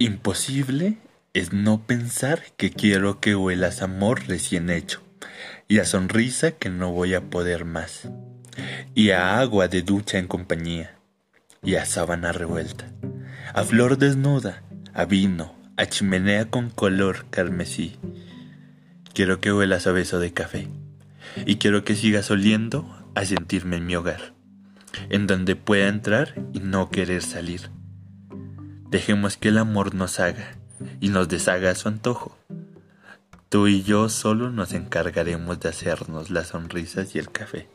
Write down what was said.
Imposible es no pensar que quiero que huelas amor recién hecho, y a sonrisa que no voy a poder más, y a agua de ducha en compañía, y a sábana revuelta, a flor desnuda, a vino, a chimenea con color carmesí. Quiero que huelas a beso de café, y quiero que sigas oliendo a sentirme en mi hogar, en donde pueda entrar y no querer salir. Dejemos que el amor nos haga y nos deshaga a su antojo. Tú y yo solo nos encargaremos de hacernos las sonrisas y el café.